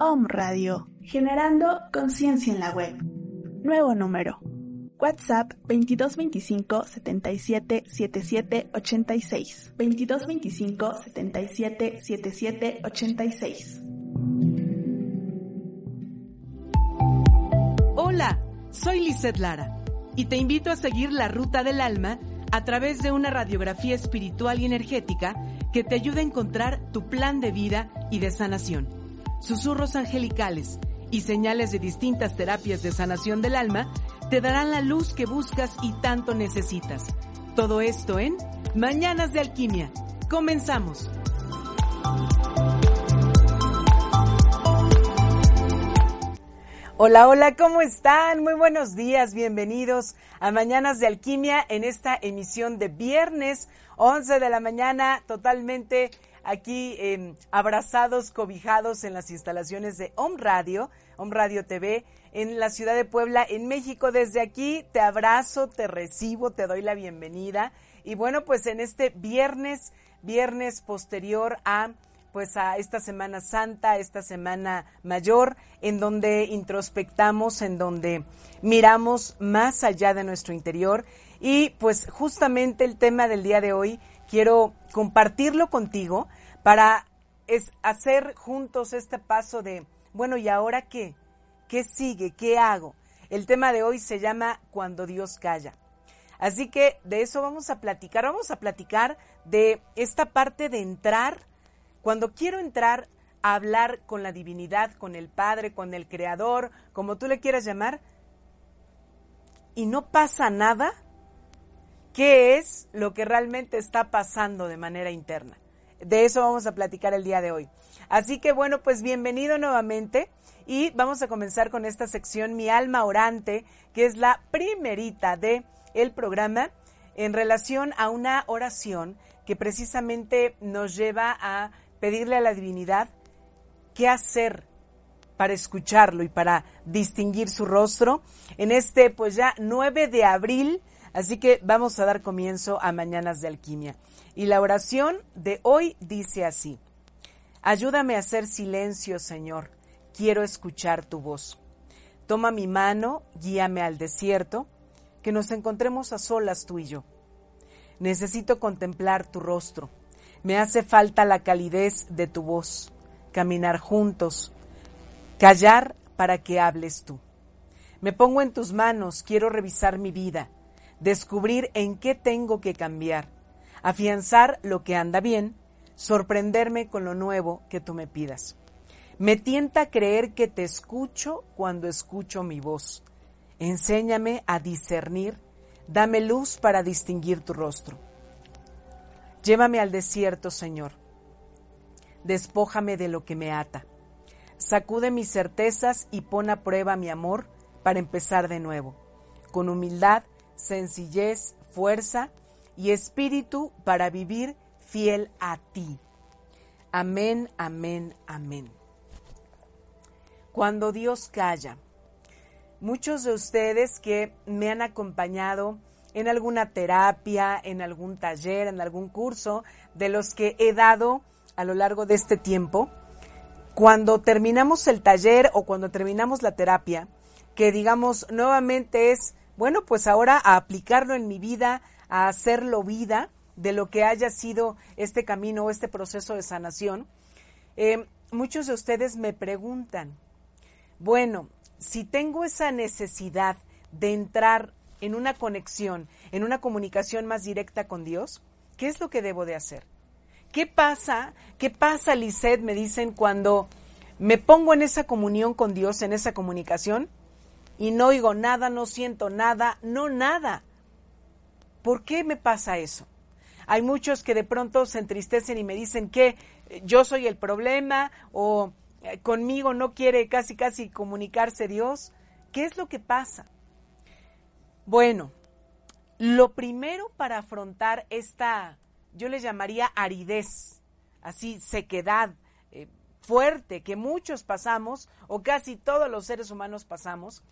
Om Radio, generando conciencia en la web. Nuevo número. WhatsApp 2225 77 77 86. 2225 77 77 86. Hola, soy Lizeth Lara y te invito a seguir la ruta del alma a través de una radiografía espiritual y energética que te ayude a encontrar tu plan de vida y de sanación. Susurros angelicales y señales de distintas terapias de sanación del alma te darán la luz que buscas y tanto necesitas. Todo esto en Mañanas de Alquimia. Comenzamos. Hola, hola, ¿cómo están? Muy buenos días, bienvenidos a Mañanas de Alquimia en esta emisión de viernes 11 de la mañana, totalmente aquí eh, abrazados, cobijados en las instalaciones de Home Radio, Home Radio TV, en la ciudad de Puebla, en México. Desde aquí te abrazo, te recibo, te doy la bienvenida. Y bueno, pues en este viernes, viernes posterior a pues a esta Semana Santa, esta Semana Mayor, en donde introspectamos, en donde miramos más allá de nuestro interior. Y pues justamente el tema del día de hoy quiero compartirlo contigo para es hacer juntos este paso de, bueno, ¿y ahora qué? ¿Qué sigue? ¿Qué hago? El tema de hoy se llama Cuando Dios calla. Así que de eso vamos a platicar. Vamos a platicar de esta parte de entrar cuando quiero entrar a hablar con la divinidad, con el Padre, con el Creador, como tú le quieras llamar, y no pasa nada, ¿qué es lo que realmente está pasando de manera interna? De eso vamos a platicar el día de hoy. Así que bueno, pues bienvenido nuevamente y vamos a comenzar con esta sección Mi alma orante, que es la primerita de el programa en relación a una oración que precisamente nos lleva a pedirle a la divinidad qué hacer para escucharlo y para distinguir su rostro en este pues ya 9 de abril, así que vamos a dar comienzo a Mañanas de Alquimia. Y la oración de hoy dice así, ayúdame a hacer silencio, Señor, quiero escuchar tu voz. Toma mi mano, guíame al desierto, que nos encontremos a solas tú y yo. Necesito contemplar tu rostro. Me hace falta la calidez de tu voz, caminar juntos, callar para que hables tú. Me pongo en tus manos, quiero revisar mi vida, descubrir en qué tengo que cambiar, afianzar lo que anda bien, sorprenderme con lo nuevo que tú me pidas. Me tienta creer que te escucho cuando escucho mi voz. Enséñame a discernir, dame luz para distinguir tu rostro. Llévame al desierto, Señor. Despójame de lo que me ata. Sacude mis certezas y pon a prueba mi amor para empezar de nuevo, con humildad, sencillez, fuerza y espíritu para vivir fiel a ti. Amén, amén, amén. Cuando Dios calla, muchos de ustedes que me han acompañado en alguna terapia, en algún taller, en algún curso de los que he dado a lo largo de este tiempo, cuando terminamos el taller o cuando terminamos la terapia, que digamos nuevamente es, bueno, pues ahora a aplicarlo en mi vida, a hacerlo vida de lo que haya sido este camino o este proceso de sanación, eh, muchos de ustedes me preguntan, bueno, si tengo esa necesidad de entrar en una conexión, en una comunicación más directa con Dios, ¿qué es lo que debo de hacer? ¿Qué pasa? ¿Qué pasa, Lisette? Me dicen cuando me pongo en esa comunión con Dios, en esa comunicación, y no oigo nada, no siento nada, no nada. ¿Por qué me pasa eso? Hay muchos que de pronto se entristecen y me dicen que yo soy el problema o eh, conmigo no quiere casi casi comunicarse Dios. ¿Qué es lo que pasa? Bueno, lo primero para afrontar esta, yo le llamaría aridez, así sequedad eh, fuerte que muchos pasamos o casi todos los seres humanos pasamos,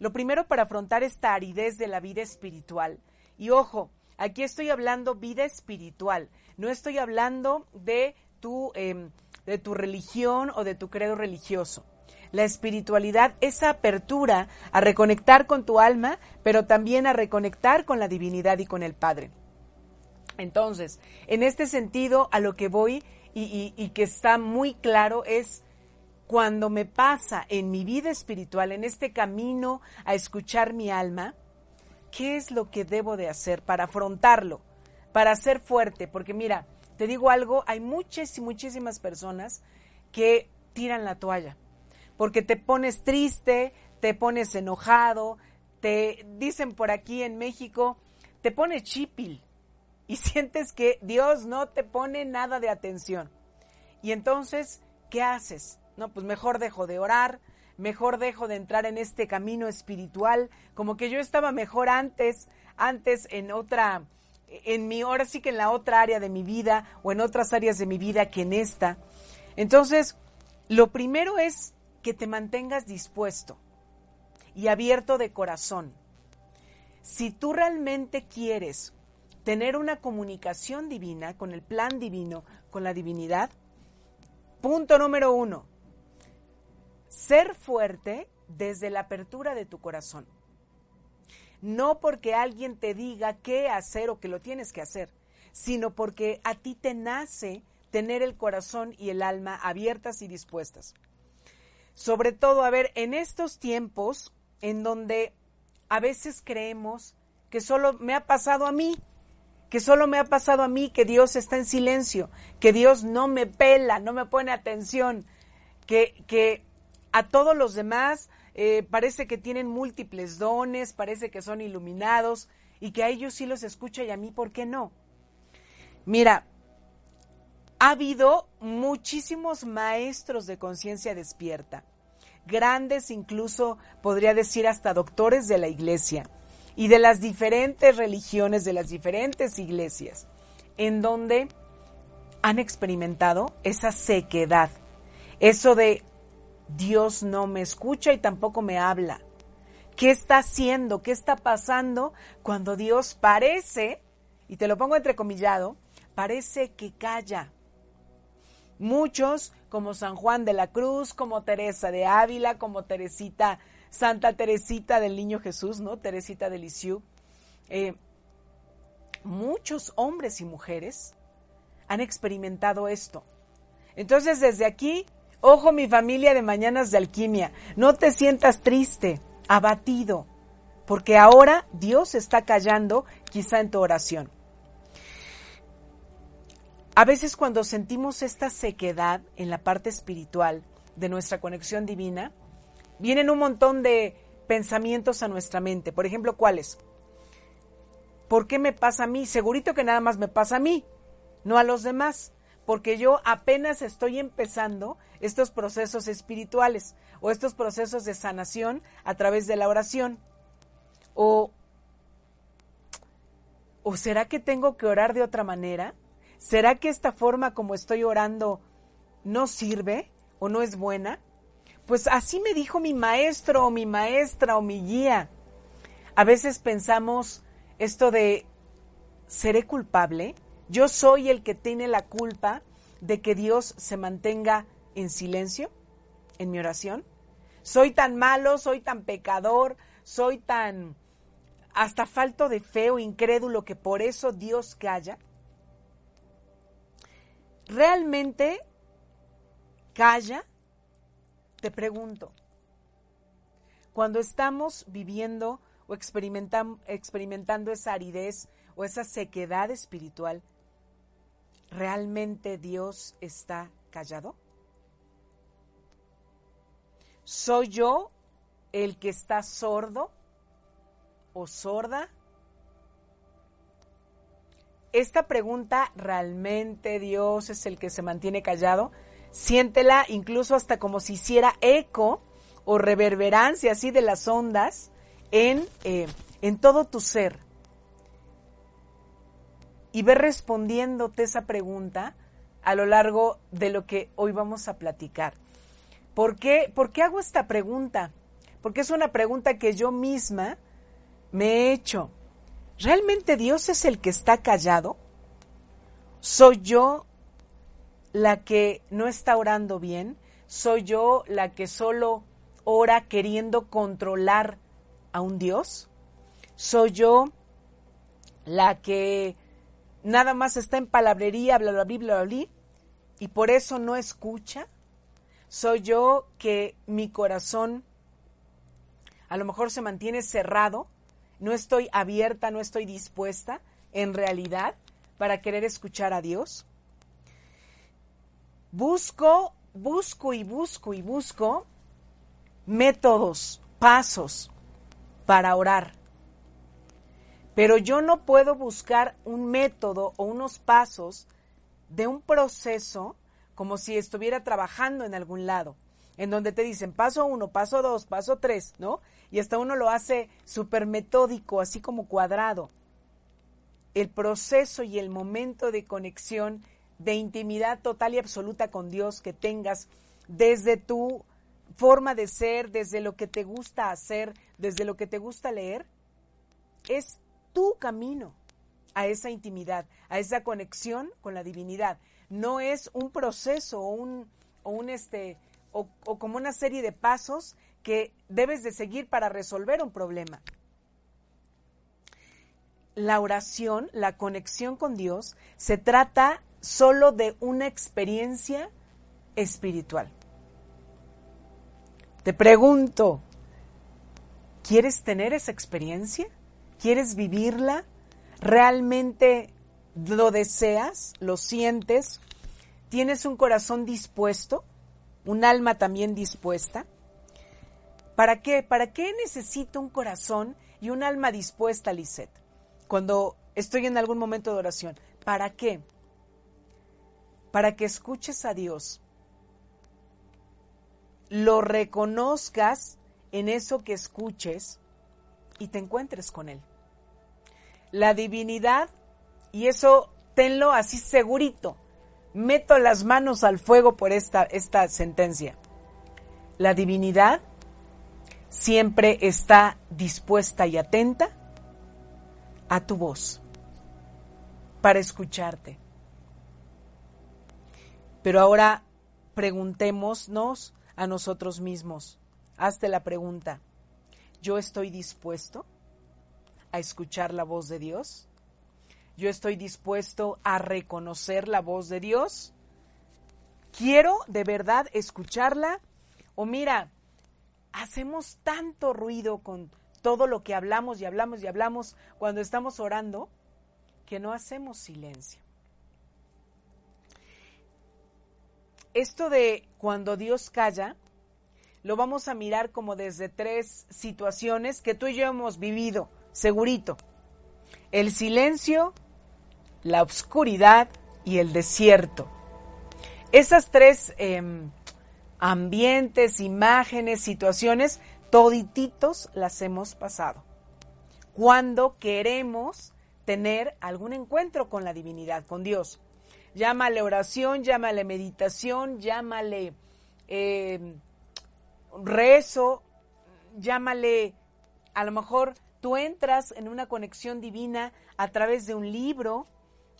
lo primero para afrontar esta aridez de la vida espiritual, y ojo, aquí estoy hablando vida espiritual, no estoy hablando de tu, em, de tu religión o de tu credo religioso. la espiritualidad, esa apertura a reconectar con tu alma, pero también a reconectar con la divinidad y con el Padre. Entonces, en este sentido, a lo que voy y, y que está muy claro es cuando me pasa en mi vida espiritual, en este camino a escuchar mi alma, ¿qué es lo que debo de hacer para afrontarlo, para ser fuerte? Porque mira, te digo algo, hay muchas y muchísimas personas que tiran la toalla, porque te pones triste, te pones enojado, te dicen por aquí en México, te pones chipil y sientes que Dios no te pone nada de atención. Y entonces, ¿qué haces? No, pues mejor dejo de orar, mejor dejo de entrar en este camino espiritual, como que yo estaba mejor antes, antes en otra, en mi, ahora sí que en la otra área de mi vida o en otras áreas de mi vida que en esta. Entonces, lo primero es que te mantengas dispuesto y abierto de corazón. Si tú realmente quieres tener una comunicación divina con el plan divino, con la divinidad, punto número uno, ser fuerte desde la apertura de tu corazón. No porque alguien te diga qué hacer o que lo tienes que hacer, sino porque a ti te nace tener el corazón y el alma abiertas y dispuestas. Sobre todo, a ver, en estos tiempos en donde a veces creemos que solo me ha pasado a mí, que solo me ha pasado a mí, que Dios está en silencio, que Dios no me pela, no me pone atención, que, que a todos los demás eh, parece que tienen múltiples dones, parece que son iluminados y que a ellos sí los escucha y a mí, ¿por qué no? Mira, ha habido muchísimos maestros de conciencia despierta, grandes incluso, podría decir, hasta doctores de la iglesia y de las diferentes religiones, de las diferentes iglesias, en donde han experimentado esa sequedad, eso de Dios no me escucha y tampoco me habla. ¿Qué está haciendo? ¿Qué está pasando cuando Dios parece, y te lo pongo entrecomillado, parece que calla? Muchos, como San Juan de la Cruz, como Teresa de Ávila, como Teresita, Santa Teresita del Niño Jesús, ¿no? Teresita de Lisieux. Eh, muchos hombres y mujeres han experimentado esto. Entonces, desde aquí, ojo mi familia de Mañanas de Alquimia, no te sientas triste, abatido, porque ahora Dios está callando quizá en tu oración. A veces cuando sentimos esta sequedad en la parte espiritual de nuestra conexión divina, vienen un montón de pensamientos a nuestra mente. Por ejemplo, ¿cuáles? ¿Por qué me pasa a mí? Segurito que nada más me pasa a mí, no a los demás, porque yo apenas estoy empezando estos procesos espirituales o estos procesos de sanación a través de la oración. O, ¿O será que tengo que orar de otra manera? ¿Será que esta forma como estoy orando no sirve o no es buena? Pues así me dijo mi maestro o mi maestra o mi guía. A veces pensamos esto de, ¿seré culpable? Yo soy el que tiene la culpa de que Dios se mantenga en silencio en mi oración. Soy tan malo, soy tan pecador, soy tan hasta falto de fe o incrédulo que por eso Dios calla. ¿Realmente calla? Te pregunto. Cuando estamos viviendo o experimentando esa aridez o esa sequedad espiritual, ¿realmente Dios está callado? ¿Soy yo el que está sordo o sorda? Esta pregunta, ¿realmente Dios es el que se mantiene callado? Siéntela incluso hasta como si hiciera eco o reverberancia así de las ondas en, eh, en todo tu ser. Y ve respondiéndote esa pregunta a lo largo de lo que hoy vamos a platicar. ¿Por qué, ¿Por qué hago esta pregunta? Porque es una pregunta que yo misma me he hecho. ¿Realmente Dios es el que está callado? ¿Soy yo la que no está orando bien? ¿Soy yo la que solo ora queriendo controlar a un Dios? ¿Soy yo la que nada más está en palabrería, bla, bla, bla, bla, bla, y por eso no escucha? ¿Soy yo que mi corazón a lo mejor se mantiene cerrado? ¿No estoy abierta, no estoy dispuesta en realidad para querer escuchar a Dios? Busco, busco y busco y busco métodos, pasos para orar. Pero yo no puedo buscar un método o unos pasos de un proceso como si estuviera trabajando en algún lado, en donde te dicen paso uno, paso dos, paso tres, ¿no? Y hasta uno lo hace súper metódico, así como cuadrado. El proceso y el momento de conexión, de intimidad total y absoluta con Dios que tengas desde tu forma de ser, desde lo que te gusta hacer, desde lo que te gusta leer, es tu camino a esa intimidad, a esa conexión con la divinidad. No es un proceso o un, o un este, o, o como una serie de pasos que debes de seguir para resolver un problema. La oración, la conexión con Dios, se trata solo de una experiencia espiritual. Te pregunto, ¿quieres tener esa experiencia? ¿Quieres vivirla? ¿Realmente lo deseas? ¿Lo sientes? ¿Tienes un corazón dispuesto? ¿Un alma también dispuesta? ¿Para qué? ¿Para qué necesito un corazón y un alma dispuesta, Lisette? Cuando estoy en algún momento de oración. ¿Para qué? Para que escuches a Dios, lo reconozcas en eso que escuches y te encuentres con Él la divinidad, y eso tenlo así segurito, meto las manos al fuego por esta, esta sentencia. La divinidad siempre está dispuesta y atenta a tu voz para escucharte. Pero ahora preguntémonos a nosotros mismos. Hazte la pregunta. ¿Yo estoy dispuesto? a escuchar la voz de Dios? ¿Yo estoy dispuesto a reconocer la voz de Dios? ¿Quiero de verdad escucharla? O mira, hacemos tanto ruido con todo lo que hablamos y hablamos y hablamos cuando estamos orando que no hacemos silencio. Esto de cuando Dios calla, lo vamos a mirar como desde tres situaciones que tú y yo hemos vivido segurito. El silencio, la oscuridad y el desierto. Esas tres em, ambientes, imágenes, situaciones, todititos las hemos pasado. Cuando queremos tener algún encuentro con la divinidad, con Dios. Llámale oración, llámale meditación, llámale em, rezo, llámale a lo mejor Tú entras en una conexión divina a través de un libro,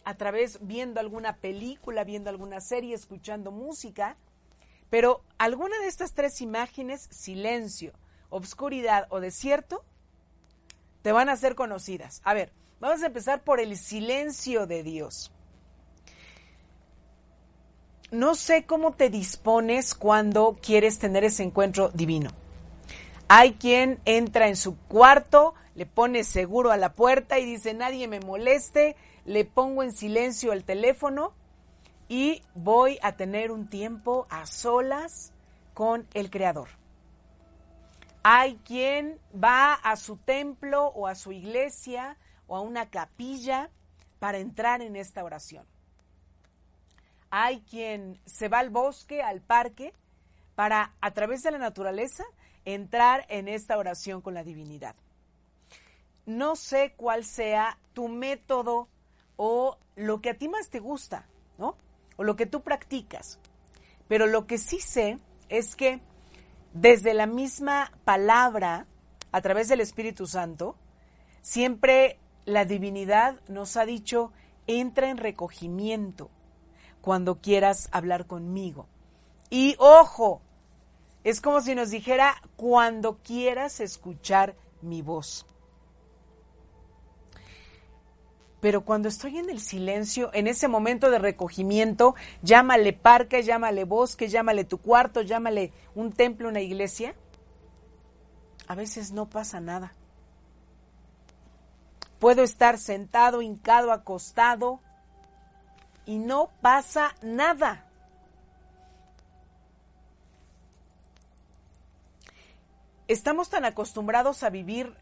a través viendo alguna película, viendo alguna serie, escuchando música, pero alguna de estas tres imágenes, silencio, obscuridad o desierto, te van a ser conocidas. A ver, vamos a empezar por el silencio de Dios. No sé cómo te dispones cuando quieres tener ese encuentro divino. Hay quien entra en su cuarto, le pone seguro a la puerta y dice nadie me moleste, le pongo en silencio el teléfono y voy a tener un tiempo a solas con el Creador. Hay quien va a su templo o a su iglesia o a una capilla para entrar en esta oración. Hay quien se va al bosque, al parque, para, a través de la naturaleza, entrar en esta oración con la divinidad no sé cuál sea tu método o lo que a ti más te gusta, ¿no? O lo que tú practicas. Pero lo que sí sé es que desde la misma palabra, a través del Espíritu Santo, siempre la divinidad nos ha dicho, entra en recogimiento cuando quieras hablar conmigo. Y ojo, es como si nos dijera, cuando quieras escuchar mi voz. Pero cuando estoy en el silencio, en ese momento de recogimiento, llámale parque, llámale bosque, llámale tu cuarto, llámale un templo, una iglesia, a veces no pasa nada. Puedo estar sentado, hincado, acostado y no pasa nada. Estamos tan acostumbrados a vivir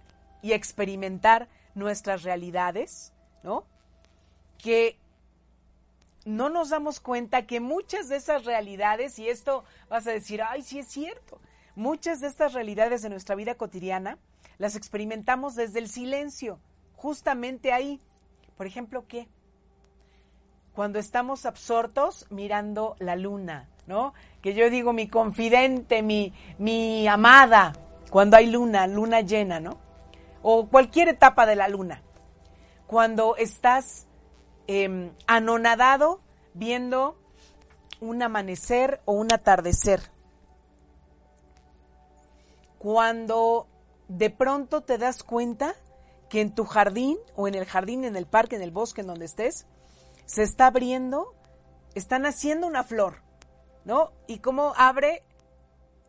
y experimentar nuestras realidades ¿no? Que no nos damos cuenta que muchas de esas realidades, y esto vas a decir, ay, sí es cierto, muchas de estas realidades de nuestra vida cotidiana las experimentamos desde el silencio, justamente ahí. Por ejemplo, ¿qué? Cuando estamos absortos mirando la luna, ¿no? Que yo digo mi confidente, mi, mi amada, cuando hay luna, luna llena, ¿no? O cualquier etapa de la luna cuando estás em, anonadado viendo un amanecer o un atardecer. Cuando de pronto te das cuenta que en tu jardín o en el jardín, en el parque, en el bosque, en donde estés, se está abriendo, están haciendo una flor, ¿no? Y cómo abre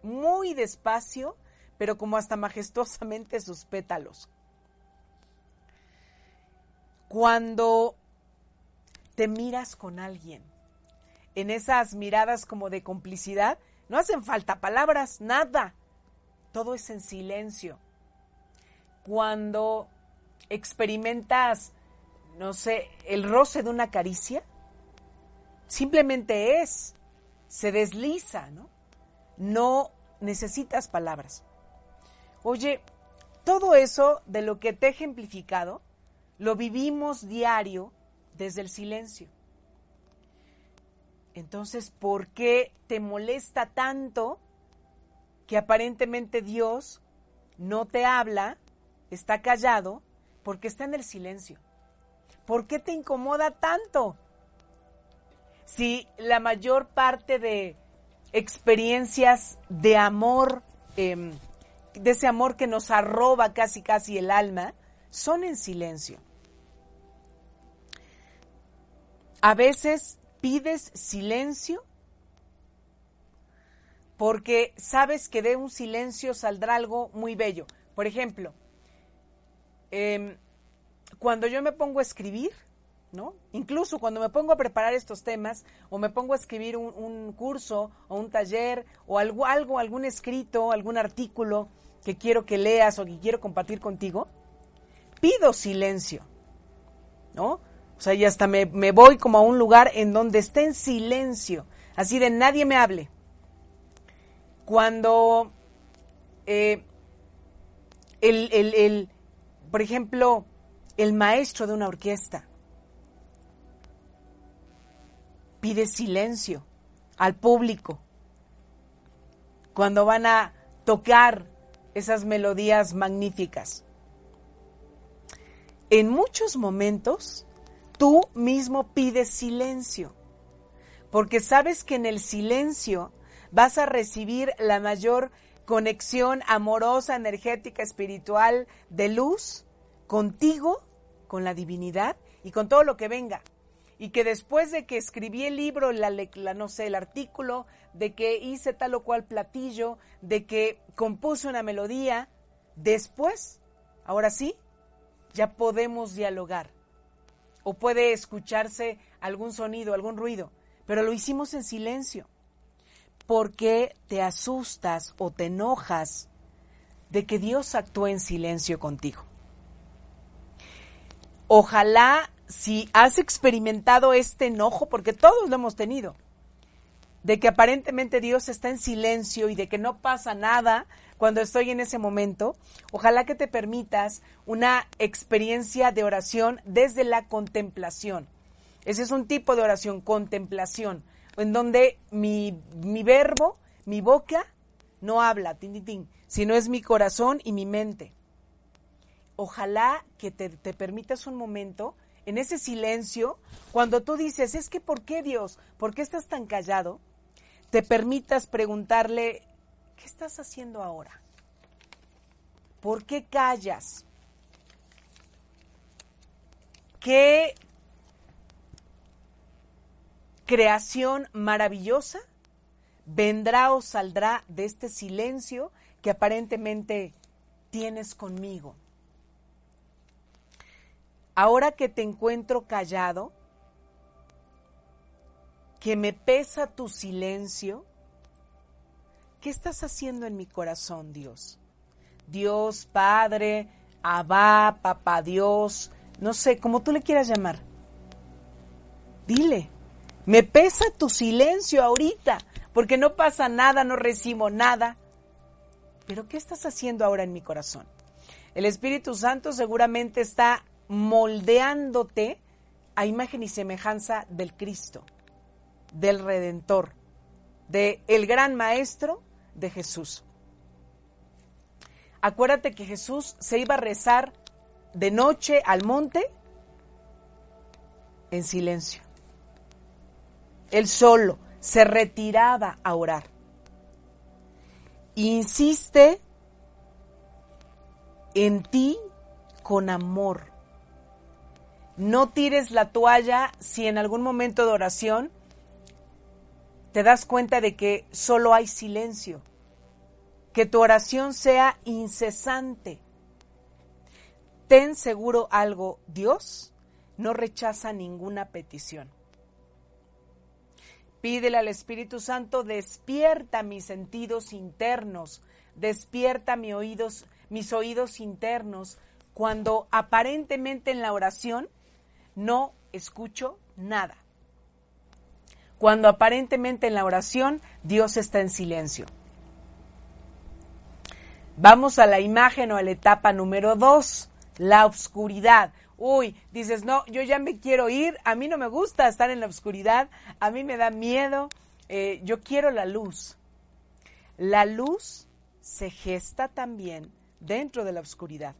muy despacio, pero como hasta majestuosamente sus pétalos cuando te miras con alguien, en esas miradas como de complicidad, no hacen falta palabras, nada. Todo es en silencio. Cuando experimentas, no sé, el roce de una caricia, simplemente es, se desliza, ¿no? No necesitas palabras. Oye, todo eso de lo que te he ejemplificado, lo vivimos diario desde el silencio. Entonces, ¿por qué te molesta tanto que aparentemente Dios no te habla, está callado, porque está en el silencio? ¿Por qué te incomoda tanto? Si la mayor parte de experiencias de amor, em, de ese amor que nos arroba casi casi el alma, son en silencio. A veces pides silencio porque sabes que de un silencio saldrá algo muy bello. Por ejemplo, em, cuando yo me pongo a escribir, ¿no? Incluso cuando me pongo a preparar estos temas o me pongo a escribir un, curso o un taller o algo, algo, algún escrito, algún artículo que quiero que leas o que quiero compartir contigo, pido silencio, ¿no? O sea, y hasta me, voy como a un lugar en donde esté en silencio, así de nadie me hable. Cuando eh, el, el, por ejemplo, el maestro de una orquesta pide silencio al público cuando van a tocar esas melodías magníficas. En muchos momentos tú mismo pides silencio, porque sabes que en el silencio vas a recibir la mayor conexión amorosa, energética, espiritual, de luz contigo, con la divinidad y con todo lo que venga. Y que después de que escribí el libro, la, no sé, el artículo, de que hice tal o cual platillo, de que compuse una melodía, después, ahora sí, ya podemos dialogar o puede escucharse algún sonido, algún ruido, pero lo hicimos en silencio. ¿Por qué te asustas o te enojas de que Dios actúe en silencio contigo? Ojalá si has experimentado este enojo, porque todos lo hemos tenido, de que aparentemente Dios está en silencio y de que no pasa nada, cuando estoy en ese momento, ojalá que te permitas una experiencia de oración desde la contemplación. Ese es un tipo de oración, contemplación, en donde mi, verbo, mi boca, no habla, tin, tin, sino es mi corazón y mi mente. Ojalá que te, permitas un momento en ese silencio, cuando tú dices, es que ¿por qué Dios? ¿Por qué estás tan callado? te permitas preguntarle, ¿qué estás haciendo ahora? ¿Por qué callas? ¿Qué creación maravillosa vendrá o saldrá de este silencio que aparentemente tienes conmigo? Ahora que te encuentro callado, que me pesa tu silencio, ¿qué estás haciendo en mi corazón, Dios? Dios, Padre, Abba, Papá Dios, no sé, como tú le quieras llamar. Dile, me pesa tu silencio ahorita, porque no pasa nada, no recibo nada. Pero ¿qué estás haciendo ahora en mi corazón? El Espíritu Santo seguramente está moldeándote a imagen y semejanza del Cristo del Redentor, de el gran Maestro de Jesús. Acuérdate que Jesús se iba a rezar de noche al monte en silencio. Él solo se retiraba a orar. Insiste en ti con amor. No tires la toalla si en algún momento de oración te das cuenta de que solo hay silencio, que tu oración sea incesante. Ten seguro algo, Dios no rechaza ninguna petición. Pídele al Espíritu Santo, despierta mis sentidos internos, despierta mis oídos, mis oídos internos, cuando aparentemente en la oración no escucho nada cuando aparentemente en la oración Dios está en silencio. Vamos a la imagen o a la etapa número dos, la oscuridad. Uy, dices, no, yo ya me quiero ir, a mí no me gusta estar en la oscuridad, a mí me da miedo, eh, yo quiero la luz. La luz se gesta también dentro de la oscuridad.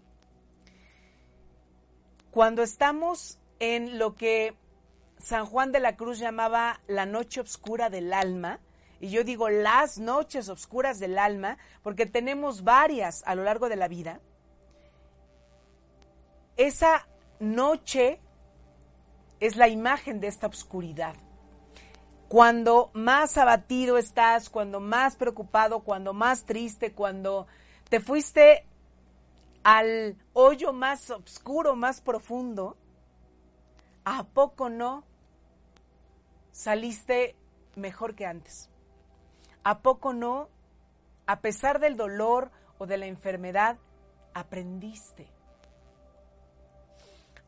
Cuando estamos en lo que San Juan de la Cruz llamaba la noche oscura del alma, y yo digo las noches oscuras del alma, porque tenemos varias a lo largo de la vida, esa noche es la imagen de esta oscuridad. Cuando más abatido estás, cuando más preocupado, cuando más triste, cuando te fuiste al hoyo más oscuro, más profundo, ¿a poco no saliste mejor que antes? ¿A poco no? A pesar del dolor o de la enfermedad, aprendiste.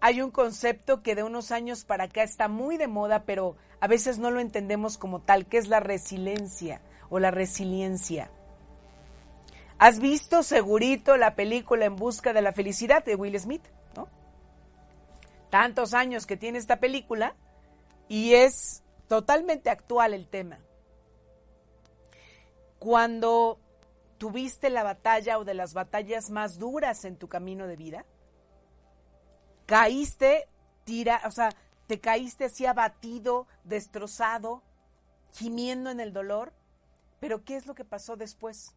Hay un concepto que de unos años para acá está muy de moda, pero a veces no lo entendemos como tal, que es la resiliencia o la resiliencia. ¿Has visto segurito la película En Busca de la Felicidad de Will Smith? Tantos años que tiene esta película y es totalmente actual el tema. Cuando tuviste la batalla o de las batallas más duras en tu camino de vida, caíste, tira, o sea, te caíste así abatido, destrozado, gimiendo en el dolor, pero ¿qué es lo que pasó después?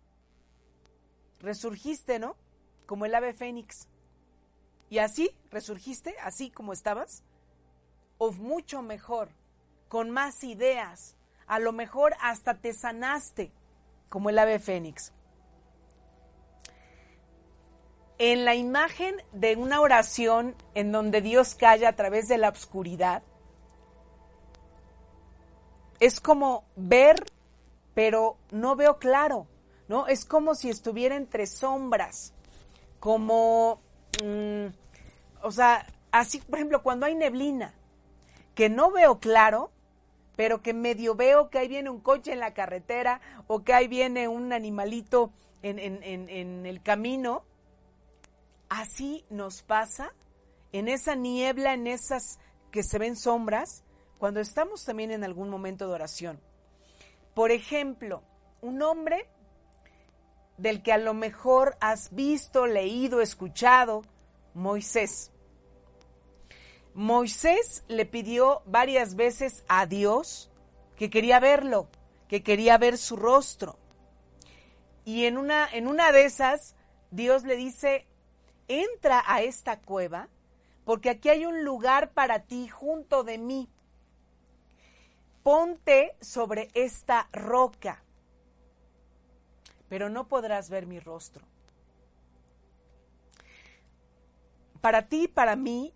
Resurgiste, ¿no? Como el ave fénix. Y así, resurgiste, así como estabas, o mucho mejor, con más ideas. A lo mejor hasta te sanaste, como el ave fénix. En la imagen de una oración en donde Dios calla a través de la oscuridad, es como ver, pero no veo claro, ¿no? Es como si estuviera entre sombras, como, mm, o sea, así, por ejemplo, cuando hay neblina, que no veo claro, pero que medio veo que ahí viene un coche en la carretera o que ahí viene un animalito en, el camino. Así nos pasa en esa niebla, en esas que se ven sombras, cuando estamos también en algún momento de oración. Por ejemplo, un hombre del que a lo mejor has visto, leído, escuchado, Moisés. Moisés le pidió varias veces a Dios que quería verlo, que quería ver su rostro. Y en una, en una de esas, Dios le dice, entra a esta cueva, porque aquí hay un lugar para ti junto de mí. Ponte sobre esta roca, pero no podrás ver mi rostro. Para ti para mí,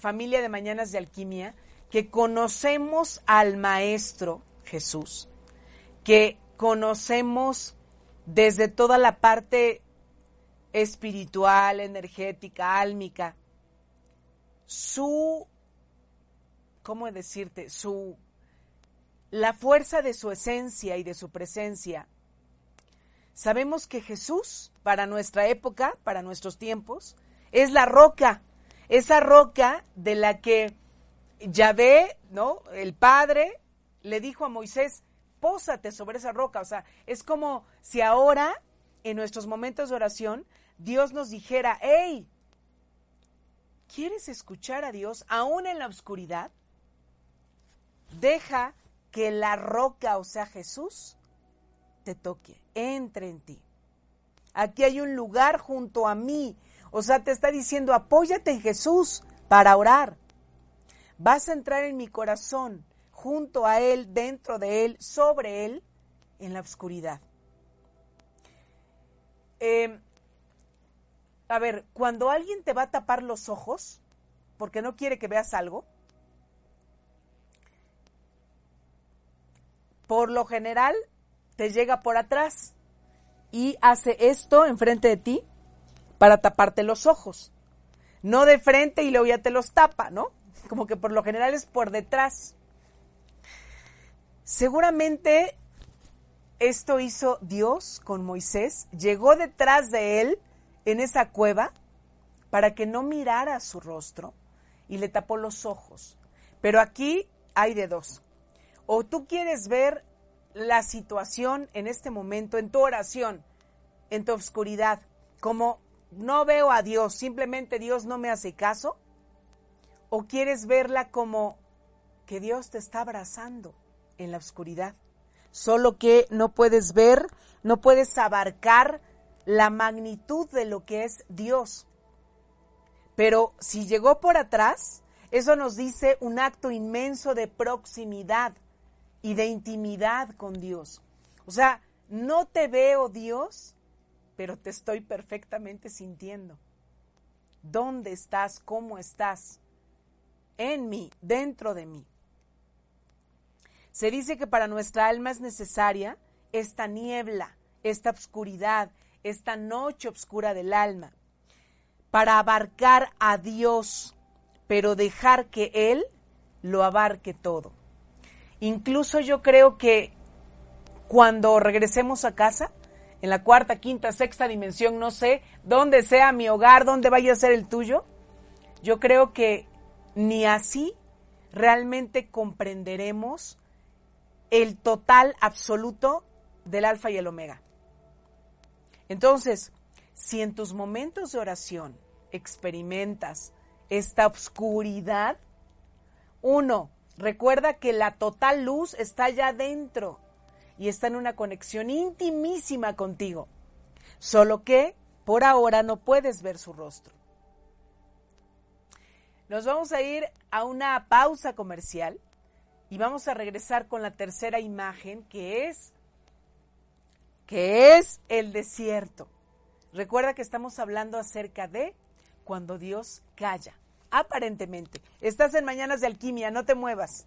familia de Mañanas de Alquimia, que conocemos al Maestro Jesús, que conocemos desde toda la parte espiritual, energética, álmica, su, ¿cómo decirte? Su, la fuerza de su esencia y de su presencia. Sabemos que Jesús, para nuestra época, para nuestros tiempos, es la roca, esa roca de la que Yahvé, ¿no? El Padre le dijo a Moisés, pósate sobre esa roca. O sea, es como si ahora, en nuestros momentos de oración, Dios nos dijera, hey, ¿quieres escuchar a Dios aún en la oscuridad? Deja que la roca, o sea, Jesús, te toque, entre en ti. Aquí hay un lugar junto a mí. O sea, te está diciendo, apóyate en Jesús para orar. Vas a entrar en mi corazón junto a Él, dentro de Él, sobre Él, en la oscuridad. Em, a ver, cuando alguien te va a tapar los ojos porque no quiere que veas algo, por lo general te llega por atrás y hace esto enfrente de ti para taparte los ojos. No de frente y luego ya te los tapa, ¿no? Como que por lo general es por detrás. Seguramente esto hizo Dios con Moisés, llegó detrás de él en esa cueva para que no mirara su rostro y le tapó los ojos. Pero aquí hay de dos. O tú quieres ver la situación en este momento, en tu oración, en tu oscuridad, como no veo a Dios, simplemente Dios no me hace caso, o quieres verla como que Dios te está abrazando en la oscuridad. Solo que no puedes ver, no puedes abarcar la magnitud de lo que es Dios. Pero si llegó por atrás, eso nos dice un acto inmenso de proximidad y de intimidad con Dios. O sea, no te veo Dios, pero te estoy perfectamente sintiendo. ¿Dónde estás? ¿Cómo estás? En mí, dentro de mí. Se dice que para nuestra alma es necesaria esta niebla, esta obscuridad, esta noche oscura del alma, para abarcar a Dios, pero dejar que Él lo abarque todo. Incluso yo creo que cuando regresemos a casa, en la cuarta, quinta, sexta dimensión, no sé, dónde sea mi hogar, dónde vaya a ser el tuyo, yo creo que ni así realmente comprenderemos el total absoluto del alfa y el omega. Entonces, si en tus momentos de oración experimentas esta obscuridad, uno, recuerda que la total luz está allá dentro y está en una conexión intimísima contigo, solo que por ahora no puedes ver su rostro. Nos vamos a ir a una pausa comercial y vamos a regresar con la tercera imagen que es que es el desierto. Recuerda que estamos hablando acerca de cuando Dios calla. Aparentemente. Estás en Mañanas de Alquimia, no te muevas.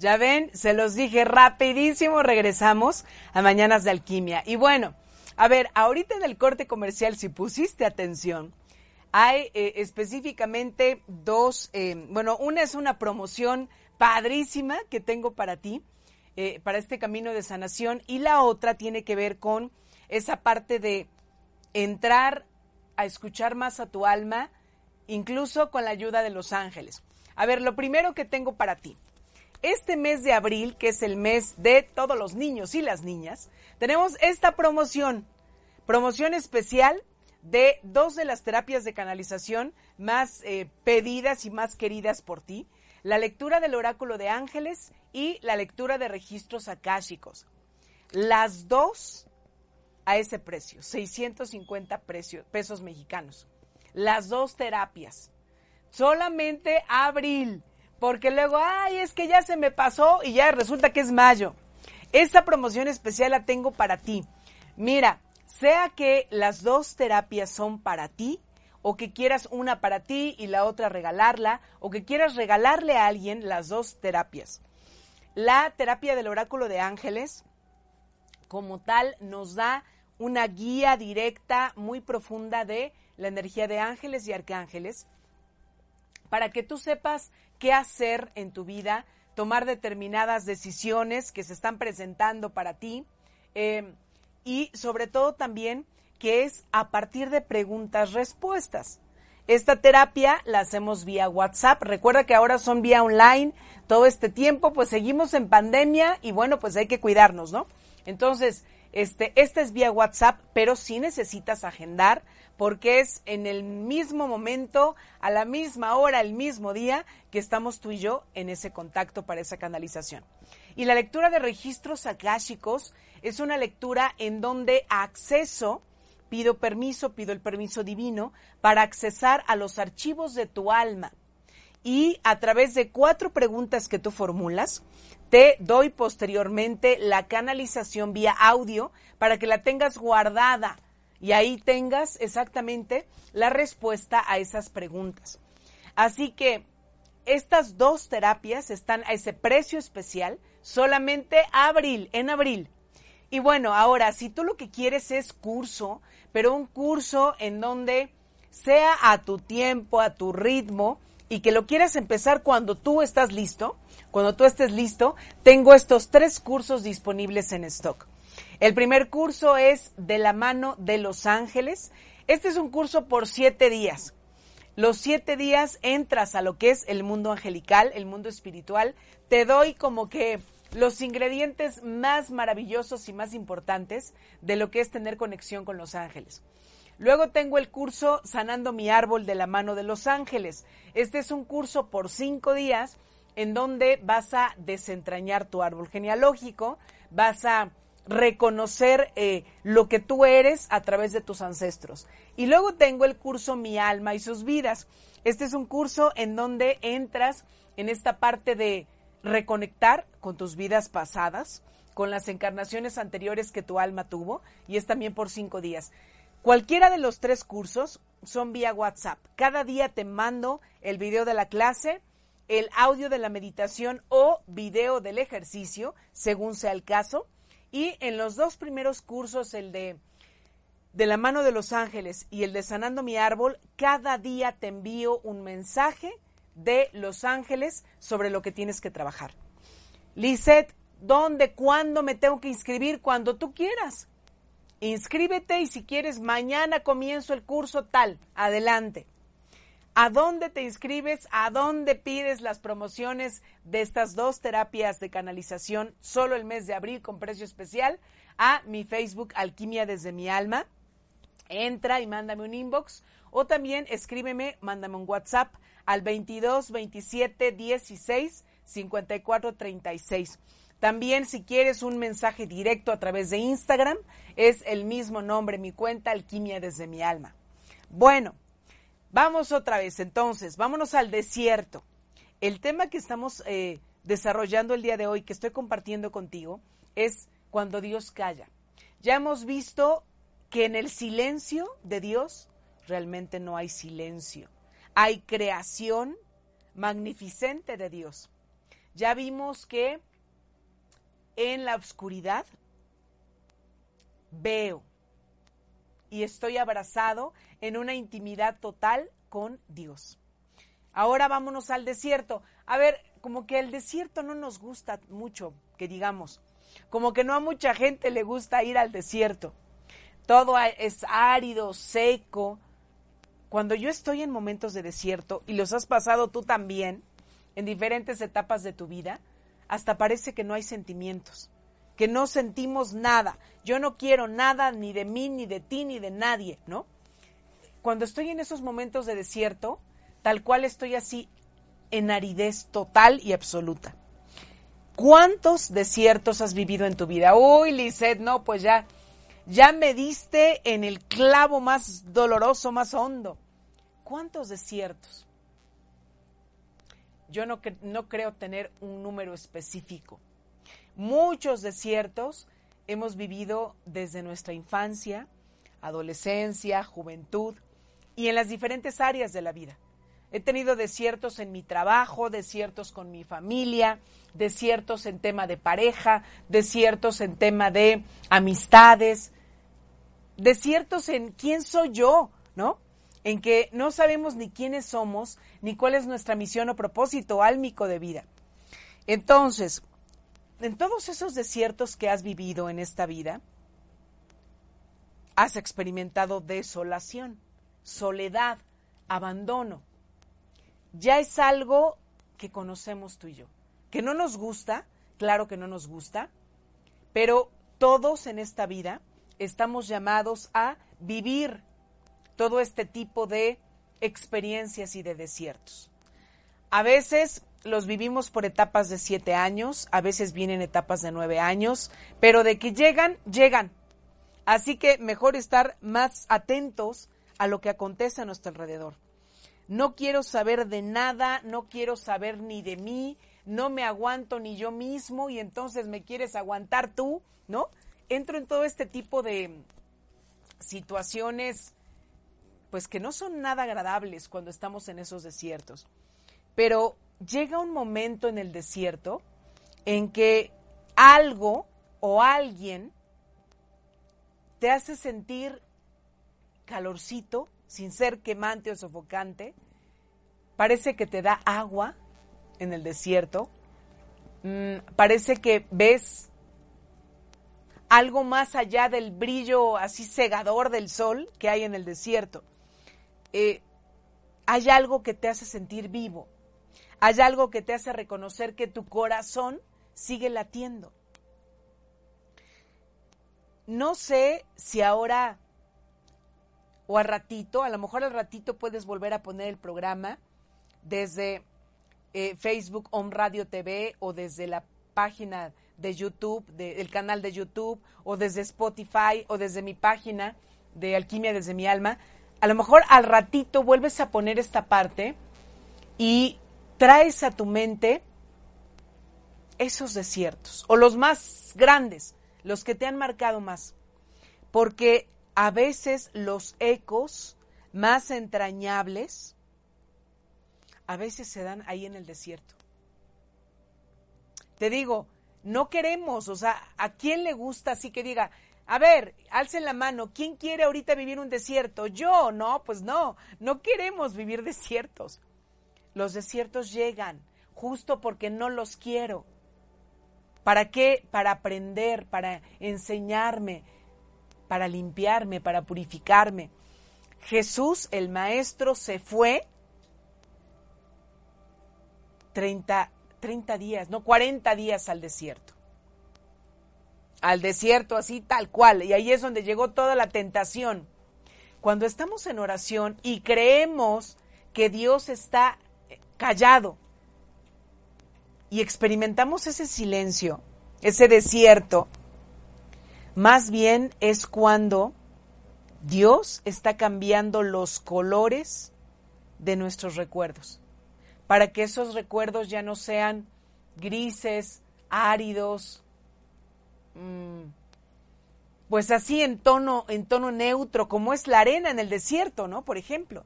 Ya ven, se los dije rapidísimo, regresamos a Mañanas de Alquimia. Y bueno, a ver, ahorita en el corte comercial, si pusiste atención, hay eh, específicamente dos, eh, bueno, una es una promoción padrísima que tengo para ti, eh, para este camino de sanación, y la otra tiene que ver con esa parte de entrar a escuchar más a tu alma, incluso con la ayuda de los ángeles. A ver, lo primero que tengo para ti. Este mes de abril, que es el mes de todos los niños y las niñas, tenemos esta promoción, promoción especial de dos de las terapias de canalización más eh, pedidas y más queridas por ti, la lectura del oráculo de ángeles y la lectura de registros akáshicos. Las dos a ese precio, 650 pesos mexicanos. Las dos terapias. Solamente abril porque luego, ay, es que ya se me pasó y ya resulta que es mayo. Esta promoción especial la tengo para ti. Mira, sea que las dos terapias son para ti, o que quieras una para ti y la otra regalarla, o que quieras regalarle a alguien las dos terapias. La terapia del oráculo de ángeles, como tal, nos da una guía directa muy profunda de la energía de ángeles y arcángeles, para que tú sepas qué hacer en tu vida, tomar determinadas decisiones que se están presentando para ti eh, y sobre todo también que es a partir de preguntas respuestas. Esta terapia la hacemos vía WhatsApp. Recuerda que ahora son vía online. Todo este tiempo, pues seguimos en pandemia y bueno, pues hay que cuidarnos, ¿no? Entonces, este, esta es vía WhatsApp, pero sí necesitas agendar porque es en el mismo momento, a la misma hora, el mismo día que estamos tú y yo en ese contacto para esa canalización. Y la lectura de registros akáshicos es una lectura en donde acceso, pido permiso, pido el permiso divino para accesar a los archivos de tu alma. Y a través de cuatro preguntas que tú formulas, te doy posteriormente la canalización vía audio para que la tengas guardada y ahí tengas exactamente la respuesta a esas preguntas. Así que estas dos terapias están a ese precio especial solamente abril, en abril. Y bueno, ahora, si tú lo que quieres es curso, pero un curso en donde sea a tu tiempo, a tu ritmo, y que lo quieras empezar cuando tú estás listo, cuando tú estés listo, tengo estos tres cursos disponibles en stock. El primer curso es de la mano de los ángeles. Este es un curso por siete días. Los siete días entras a lo que es el mundo angelical, el mundo espiritual. Te doy como que los ingredientes más maravillosos y más importantes de lo que es tener conexión con los ángeles. Luego tengo el curso Sanando mi árbol de la mano de los ángeles. Este es un curso por cinco días en donde vas a desentrañar tu árbol genealógico, vas a reconocer eh, lo que tú eres a través de tus ancestros. Y luego tengo el curso Mi alma y sus vidas. Este es un curso en donde entras en esta parte de reconectar con tus vidas pasadas, con las encarnaciones anteriores que tu alma tuvo, y es también por cinco días. Cualquiera de los tres cursos son vía WhatsApp. Cada día te mando el video de la clase, el audio de la meditación o video del ejercicio, según sea el caso y en los dos primeros cursos, el de de la mano de los ángeles y el de sanando mi árbol, cada día te envío un mensaje de los ángeles sobre lo que tienes que trabajar. Lisette, ¿dónde, cuándo me tengo que inscribir? Cuando tú quieras. Inscríbete y si quieres, mañana comienzo el curso tal. Adelante a dónde te inscribes, a dónde pides las promociones de estas dos terapias de canalización solo el mes de abril con precio especial a mi Facebook Alquimia desde mi alma. Entra y mándame un inbox o también escríbeme, mándame un WhatsApp al 22 27 16 54 36. También si quieres un mensaje directo a través de Instagram, es el mismo nombre, mi cuenta Alquimia desde mi alma. Bueno, Vamos otra vez, entonces, vámonos al desierto. El tema que estamos eh, desarrollando el día de hoy, que estoy compartiendo contigo, es cuando Dios calla. Ya hemos visto que en el silencio de Dios realmente no hay silencio. Hay creación magnificente de Dios. Ya vimos que en la oscuridad veo y estoy abrazado en una intimidad total con Dios. Ahora vámonos al desierto. A ver, como que el desierto no nos gusta mucho, que digamos. Como que no a mucha gente le gusta ir al desierto. Todo es árido, seco. Cuando yo estoy en momentos de desierto, y los has pasado tú también, en diferentes etapas de tu vida, hasta parece que no hay sentimientos, que no sentimos nada. Yo no quiero nada ni de mí, ni de ti, ni de nadie, ¿no? Cuando estoy en esos momentos de desierto, tal cual estoy así en aridez total y absoluta. ¿Cuántos desiertos has vivido en tu vida? Uy, Lisette, no, pues ya, ya me diste en el clavo más doloroso, más hondo. ¿Cuántos desiertos? Yo no, no creo tener un número específico. Muchos desiertos hemos vivido desde nuestra infancia, adolescencia, juventud y en las diferentes áreas de la vida. He tenido desiertos en mi trabajo, desiertos con mi familia, desiertos en tema de pareja, desiertos en tema de amistades, desiertos en quién soy yo, ¿no? En que no sabemos ni quiénes somos, ni cuál es nuestra misión o propósito álmico de vida. Entonces, en todos esos desiertos que has vivido en esta vida, has experimentado desolación, soledad, abandono ya es algo que conocemos tú y yo. Que no nos gusta, claro que no nos gusta, pero todos en esta vida estamos llamados a vivir todo este tipo de experiencias y de desiertos. A veces los vivimos por etapas de siete años, a veces vienen etapas de nueve años, pero de que llegan, llegan. Así que mejor estar más atentos a lo que acontece a nuestro alrededor no quiero saber de nada, no quiero saber ni de mí, no me aguanto ni yo mismo y entonces me quieres aguantar tú, ¿no? Entro en todo este tipo de situaciones pues que no son nada agradables cuando estamos en esos desiertos. Pero llega un momento en el desierto en que algo o alguien te hace sentir calorcito, sin ser quemante o sofocante. Parece que te da agua en el desierto. Mm, parece que ves algo más allá del brillo así cegador del sol que hay en el desierto. Eh, hay algo que te hace sentir vivo. Hay algo que te hace reconocer que tu corazón sigue latiendo. No sé si ahora o al ratito, a lo mejor al ratito puedes volver a poner el programa desde eh, Facebook On Radio TV o desde la página de YouTube, del canal de YouTube o desde Spotify o desde mi página de Alquimia desde mi alma. A lo mejor al ratito vuelves a poner esta parte y traes a tu mente esos desiertos o los más grandes, los que te han marcado más. Porque a veces los ecos más entrañables, a veces se dan ahí en el desierto. Te digo, no queremos, o sea, ¿a quién le gusta así que diga, a ver, alcen la mano, ¿quién quiere ahorita vivir un desierto? Yo, no, pues no, no queremos vivir desiertos. Los desiertos llegan justo porque no los quiero. ¿Para qué? Para aprender, para enseñarme, para limpiarme, para purificarme. Jesús, el Maestro, se fue 30, 30 días, no 40 días al desierto. Al desierto así tal cual. Y ahí es donde llegó toda la tentación. Cuando estamos en oración y creemos que Dios está callado y experimentamos ese silencio, ese desierto, más bien es cuando Dios está cambiando los colores de nuestros recuerdos, para que esos recuerdos ya no sean grises, áridos, mm, pues así en tono, en tono neutro, como es la arena en el desierto, ¿no? Por ejemplo.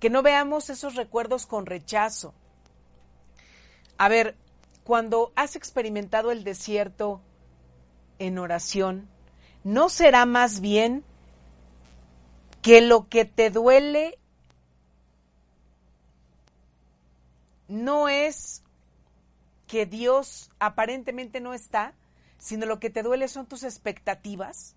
Que no veamos esos recuerdos con rechazo. A ver, cuando has experimentado el desierto en oración, ¿no será más bien que lo que te duele no es que Dios aparentemente no está, sino lo que te duele son tus expectativas?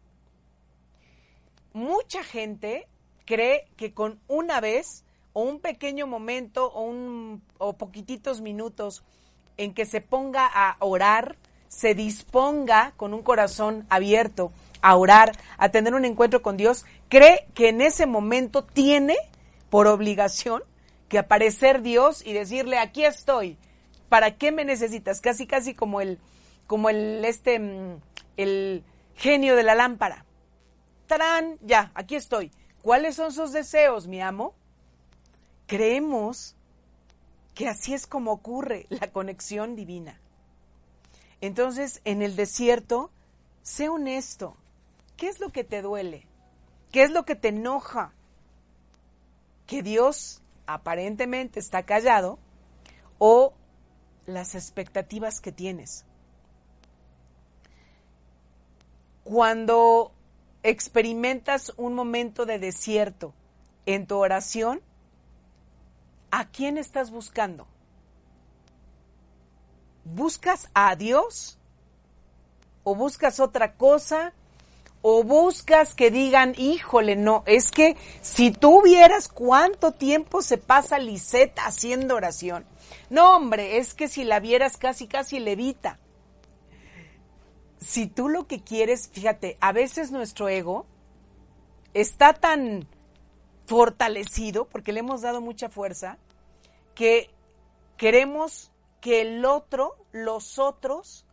Mucha gente cree que con una vez o un pequeño momento o, un, o poquititos minutos en que se ponga a orar, se disponga con un corazón abierto a orar, a tener un encuentro con Dios, cree que en ese momento tiene por obligación que aparecer Dios y decirle, aquí estoy, ¿para qué me necesitas? Casi, casi como el, como el, este, mm, el genio de la lámpara. ¡Tarán! Ya, aquí estoy. ¿Cuáles son sus deseos, mi amo? Creemos que así es como ocurre la conexión divina. Entonces, en el desierto, sé honesto. ¿Qué es lo que te duele? ¿Qué es lo que te enoja? ¿Que Dios aparentemente está callado o las expectativas que tienes? Cuando experimentas un momento de desierto en tu oración, ¿a quién estás buscando? ¿Buscas a Dios? ¿O buscas otra cosa? ¿O buscas que digan, híjole, no, es que si tú vieras cuánto tiempo se pasa Lisette haciendo oración? No, hombre, es que si la vieras casi, casi levita. Si tú lo que quieres, fíjate, a veces nuestro ego está tan fortalecido, porque le hemos dado mucha fuerza, que queremos que el otro, los otros,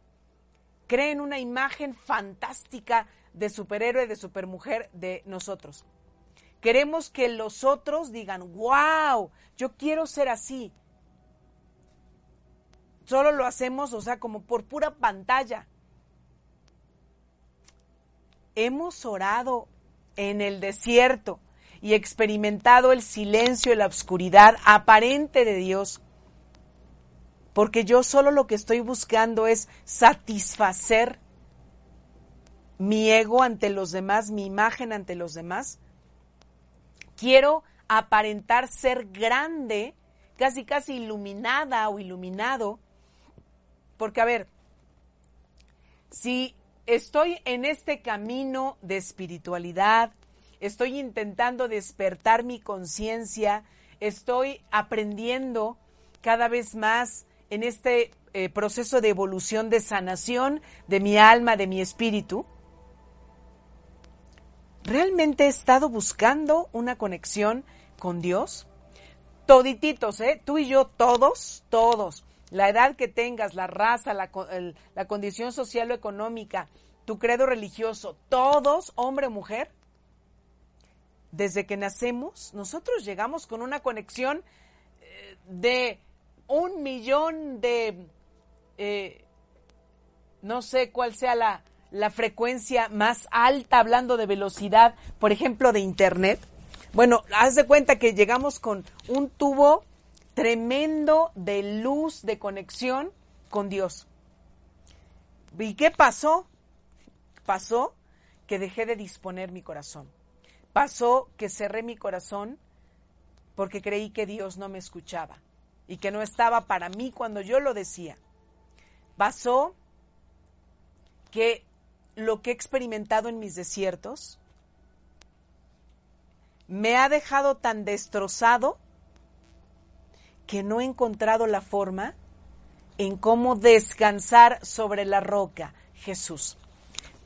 creen una imagen fantástica de superhéroe, de supermujer de nosotros. Queremos que los otros digan, wow, yo quiero ser así. Solo lo hacemos, o sea, como por pura pantalla. Hemos orado en el desierto y experimentado el silencio y la oscuridad aparente de Dios. Porque yo solo lo que estoy buscando es satisfacer mi ego ante los demás, mi imagen ante los demás. Quiero aparentar ser grande, casi casi iluminada o iluminado. Porque, a ver, si estoy en este camino de espiritualidad, estoy intentando despertar mi conciencia, estoy aprendiendo cada vez más en este eh, proceso de evolución, de sanación de mi alma, de mi espíritu. ¿Realmente he estado buscando una conexión con Dios? Todititos, ¿eh? Tú y yo, todos, todos. La edad que tengas, la raza, la, condición social o económica, tu credo religioso, todos, hombre mujer, desde que nacemos, nosotros llegamos con una conexión eh, de un millón de, eh, no sé cuál sea la, la frecuencia más alta, hablando de velocidad, por ejemplo, de Internet. Bueno, haz de cuenta que llegamos con un tubo tremendo de luz, de conexión con Dios. ¿Y qué pasó? Pasó que dejé de disponer mi corazón. Pasó que cerré mi corazón porque creí que Dios no me escuchaba y que no estaba para mí cuando yo lo decía. Pasó que lo que he experimentado en mis desiertos me ha dejado tan destrozado que no he encontrado la forma en cómo descansar sobre la roca, Jesús.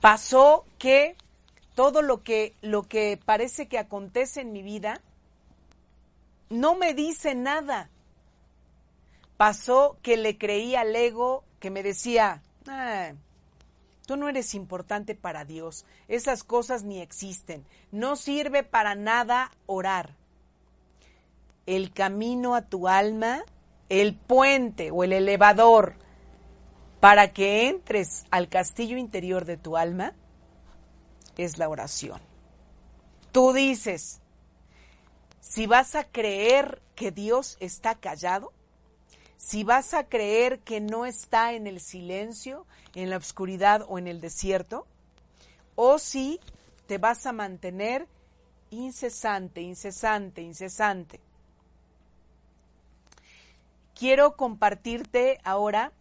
Pasó que todo lo que, lo que parece que acontece en mi vida no me dice nada. Pasó que le creí al ego que me decía, ah, tú no eres importante para Dios, esas cosas ni existen, no sirve para nada orar. El camino a tu alma, el puente o el elevador para que entres al castillo interior de tu alma, es la oración. Tú dices, si vas a creer que Dios está callado, si vas a creer que no está en el silencio, en la oscuridad o en el desierto, o si te vas a mantener incesante, incesante, incesante. Quiero compartirte ahora,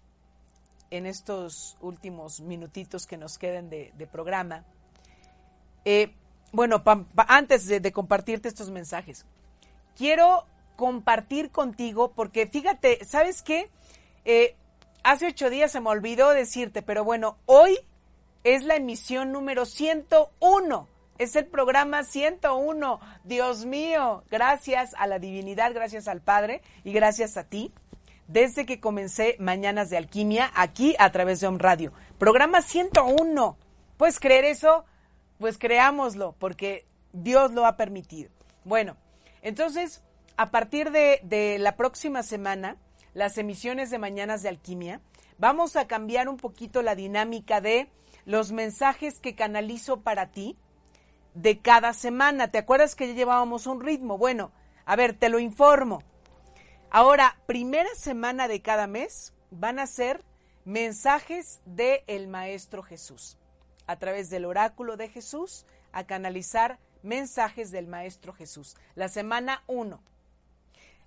en estos últimos minutitos que nos queden de, programa, eh, bueno, antes de, compartirte estos mensajes, quiero compartir contigo, porque fíjate, ¿sabes qué? Eh, hace ocho días se me olvidó decirte, pero bueno, hoy es la emisión número 101. Es el programa 101. Dios mío, gracias a la divinidad, gracias al Padre y gracias a ti. Desde que comencé Mañanas de Alquimia aquí a través de Home Radio. Programa 101. ¿Puedes creer eso? Pues creámoslo porque Dios lo ha permitido. Bueno, entonces, a partir de, de la próxima semana, las emisiones de Mañanas de Alquimia, vamos a cambiar un poquito la dinámica de los mensajes que canalizo para ti de cada semana. ¿Te acuerdas que ya llevábamos un ritmo? Bueno, a ver, te lo informo. Ahora, primera semana de cada mes van a ser mensajes del el Maestro Jesús. A través del oráculo de Jesús, a canalizar mensajes del Maestro Jesús. La semana 1.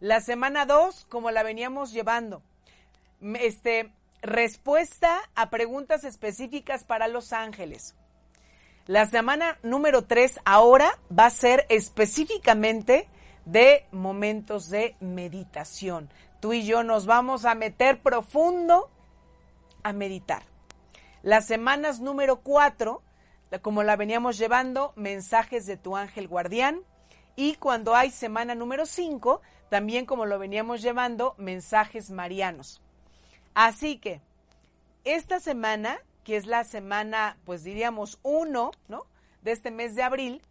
La semana 2, como la veníamos llevando. Este, respuesta a preguntas específicas para los ángeles. La semana número 3 ahora va a ser específicamente de momentos de meditación. Tú y yo nos vamos a meter profundo a meditar. Las semanas número 4, como la veníamos llevando, mensajes de tu ángel guardián. Y cuando hay semana número 5, también como lo veníamos llevando, mensajes marianos. Así que esta semana, que es la semana, pues diríamos uno, ¿no? De este mes de abril,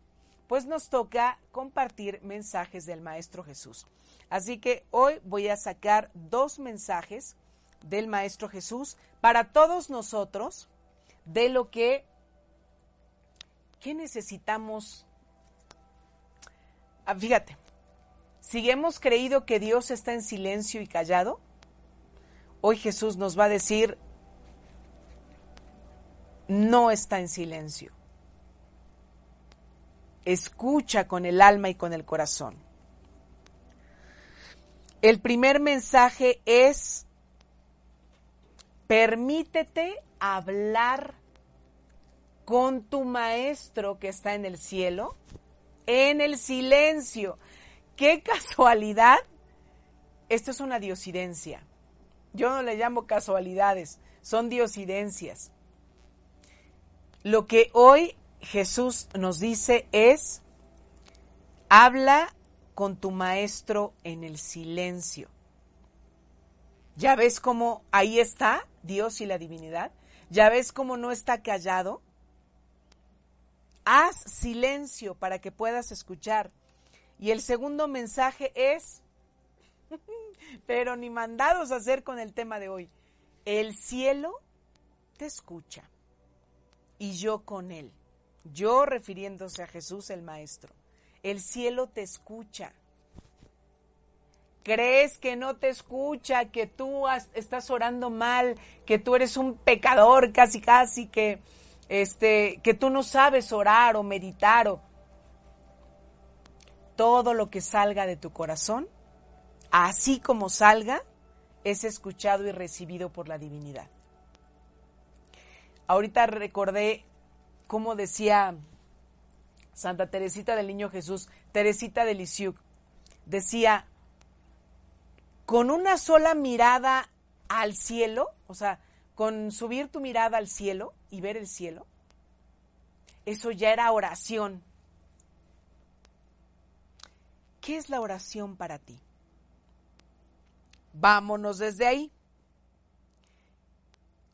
pues nos toca compartir mensajes del Maestro Jesús. Así que hoy voy a sacar dos mensajes del Maestro Jesús para todos nosotros de lo que ¿qué necesitamos? Ah, fíjate, si hemos creído que Dios está en silencio y callado, Hoy Jesús nos va a decir, no está en silencio. Escucha con el alma y con el corazón. El primer mensaje es, permítete hablar con tu maestro que está en el cielo, en el silencio. Qué casualidad. Esto es una diosidencia. Yo no le llamo casualidades, son diosidencias. Lo que hoy Jesús nos dice es, habla con tu maestro en el silencio. ¿Ya ves cómo ahí está Dios y la divinidad? ¿Ya ves cómo no está callado? Haz silencio para que puedas escuchar. Y el segundo mensaje es, pero ni mandados a hacer con el tema de hoy. El cielo te escucha y yo con él. Yo refiriéndose a Jesús el Maestro. El cielo te escucha. Crees que no te escucha, que tú estás orando mal, que tú eres un pecador casi casi, que, este, que tú no sabes orar o meditar o todo lo que salga de tu corazón así como salga, es escuchado y recibido por la divinidad. Ahorita recordé cómo decía Santa Teresita del Niño Jesús, Teresita de Lisieux, decía, con una sola mirada al cielo, o sea, con subir tu mirada al cielo y ver el cielo, eso ya era oración. ¿Qué es la oración para ti? Vámonos desde ahí.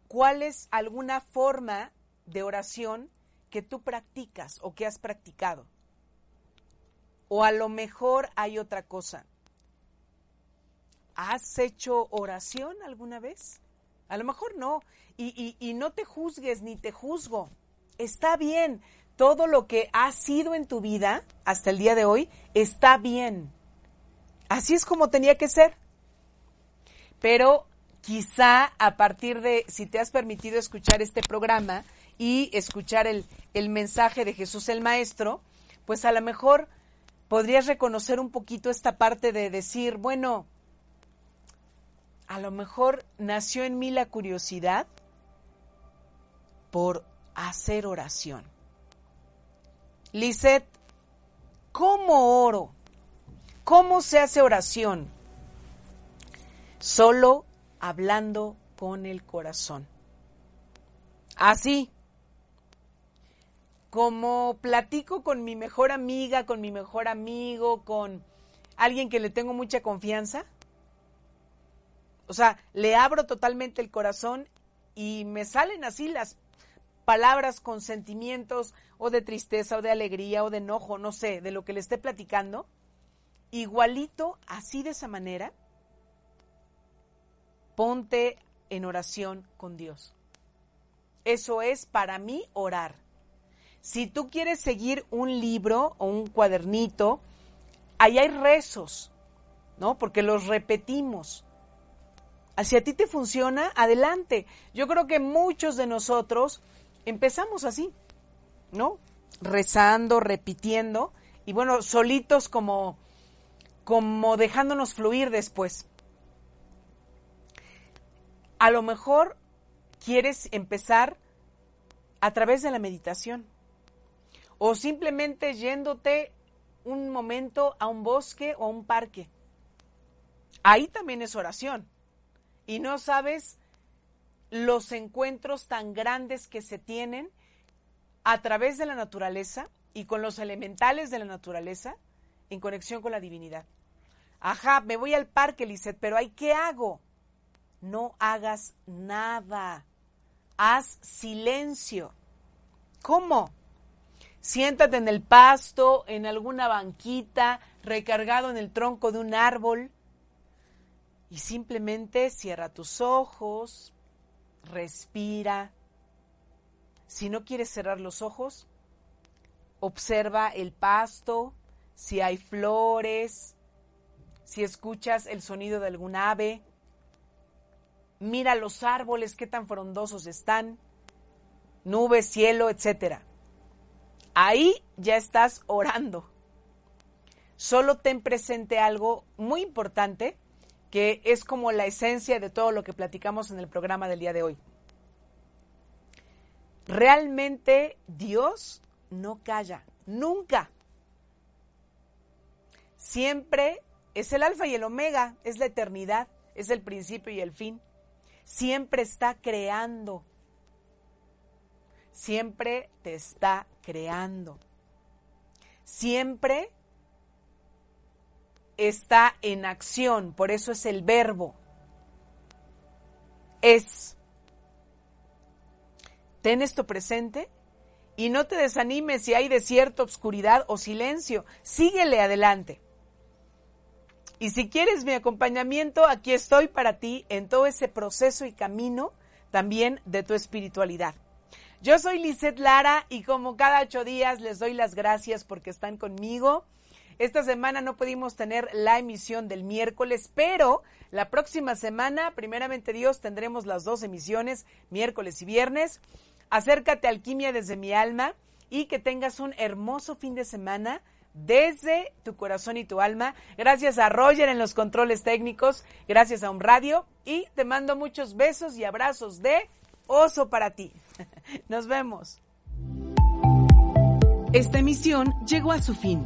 ¿Cuál es alguna forma de oración que tú practicas o que has practicado? O a lo mejor hay otra cosa. ¿Has hecho oración alguna vez? A lo mejor no. Y, y, no te juzgues ni te juzgo. Está bien. Todo lo que ha sido en tu vida hasta el día de hoy está bien. Así es como tenía que ser. pero quizá a partir de, si te has permitido escuchar este programa y escuchar el, el mensaje de Jesús el Maestro, pues a lo mejor podrías reconocer un poquito esta parte de decir, bueno, a lo mejor nació en mí la curiosidad por hacer oración. Lisette, ¿cómo oro? ¿Cómo se hace oración? Solo hablando con el corazón. Así, como platico con mi mejor amiga, con mi mejor amigo, con alguien que le tengo mucha confianza. O sea, le abro totalmente el corazón y me salen así las palabras con sentimientos o de tristeza o de alegría o de enojo, no sé, de lo que le esté platicando. Igualito, así de esa manera, ponte en oración con Dios. Eso es para mí orar. Si tú quieres seguir un libro o un cuadernito, ahí hay rezos, ¿no? Porque los repetimos. Si a ti te funciona, adelante. Yo creo que muchos de nosotros empezamos así, ¿no? Rezando, repitiendo y bueno, solitos como como dejándonos fluir después a lo mejor quieres empezar a través de la meditación o simplemente yéndote un momento a un bosque o a un parque. Ahí también es oración. Y no sabes los encuentros tan grandes que se tienen a través de la naturaleza y con los elementales de la naturaleza en conexión con la divinidad. Ajá, me voy al parque, Lisette, pero ¿ahí qué hago? no hagas nada. Haz silencio. ¿Cómo? Siéntate en el pasto, en alguna banquita, recargado en el tronco de un árbol y simplemente cierra tus ojos, respira. Si no quieres cerrar los ojos, observa el pasto, si hay flores, si escuchas el sonido de algún ave mira los árboles, qué tan frondosos están, nubes, cielo, etcétera. Ahí ya estás orando. Solo ten presente algo muy importante que es como la esencia de todo lo que platicamos en el programa del día de hoy. Realmente Dios no calla, nunca. Siempre es el alfa y el omega, es la eternidad, es el principio y el fin siempre está creando. Siempre te está creando. Siempre está en acción, por eso es el verbo. Es. Ten esto presente y no te desanimes si hay desierto, obscuridad o silencio. Síguele adelante. Y si quieres mi acompañamiento, aquí estoy para ti en todo ese proceso y camino también de tu espiritualidad. Yo soy Lisette Lara y como cada ocho días les doy las gracias porque están conmigo. Esta semana no pudimos tener la emisión del miércoles, pero la próxima semana, primeramente Dios, tendremos las dos emisiones, miércoles y viernes. Acércate a Alquimia desde mi alma y que tengas un hermoso fin de semana desde tu corazón y tu alma. Gracias a Roger en los controles técnicos, gracias a un radio y te mando muchos besos y abrazos de oso para ti. Nos vemos. Esta emisión llegó a su fin,